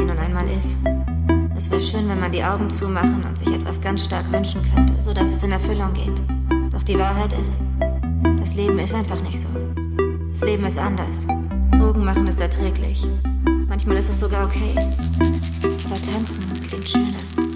sie nun einmal ist. Es wäre schön, wenn man die Augen zumachen und sich etwas ganz stark wünschen könnte, so dass es in Erfüllung geht. Doch die Wahrheit ist, das Leben ist einfach nicht so. Das Leben ist anders. Drogen machen es erträglich. Manchmal ist es sogar okay. Aber tanzen klingt schöner.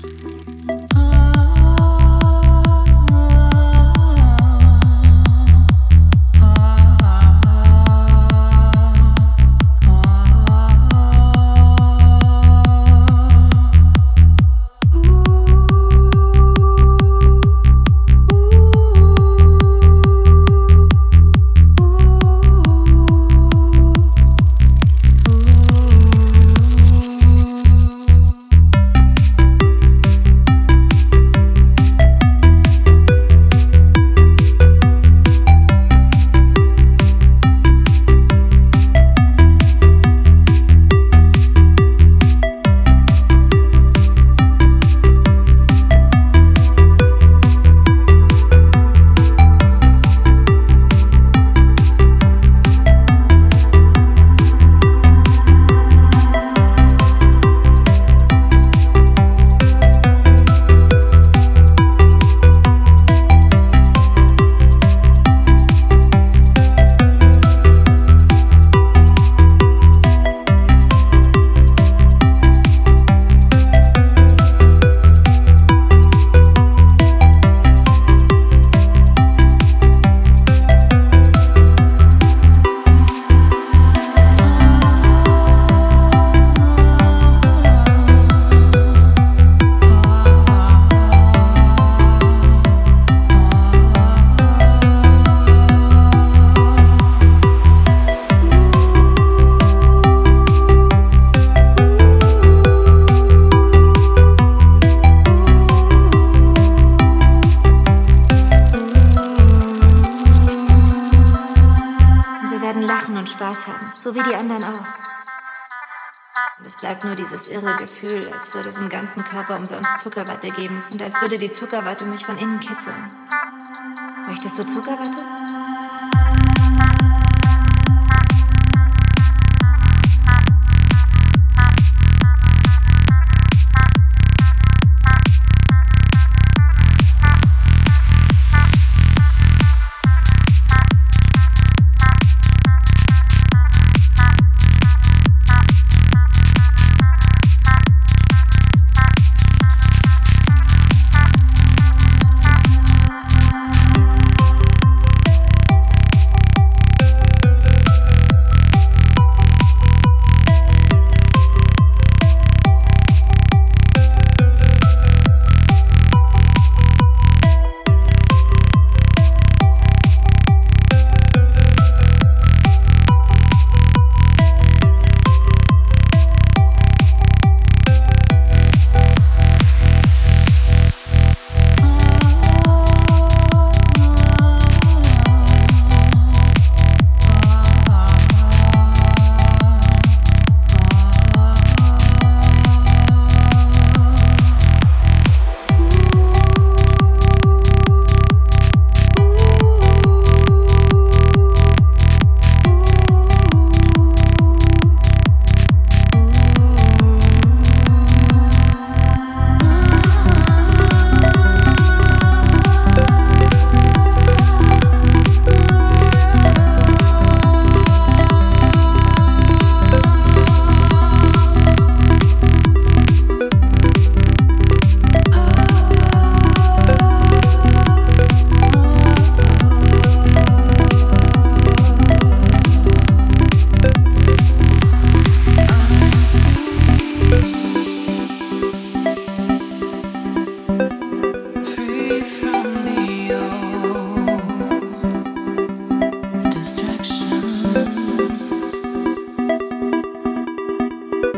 Spaß haben, so wie die anderen auch. Und es bleibt nur dieses irre Gefühl, als würde es im ganzen Körper umsonst Zuckerwatte geben und als würde die Zuckerwatte mich von innen kitzeln. Möchtest du Zuckerwatte?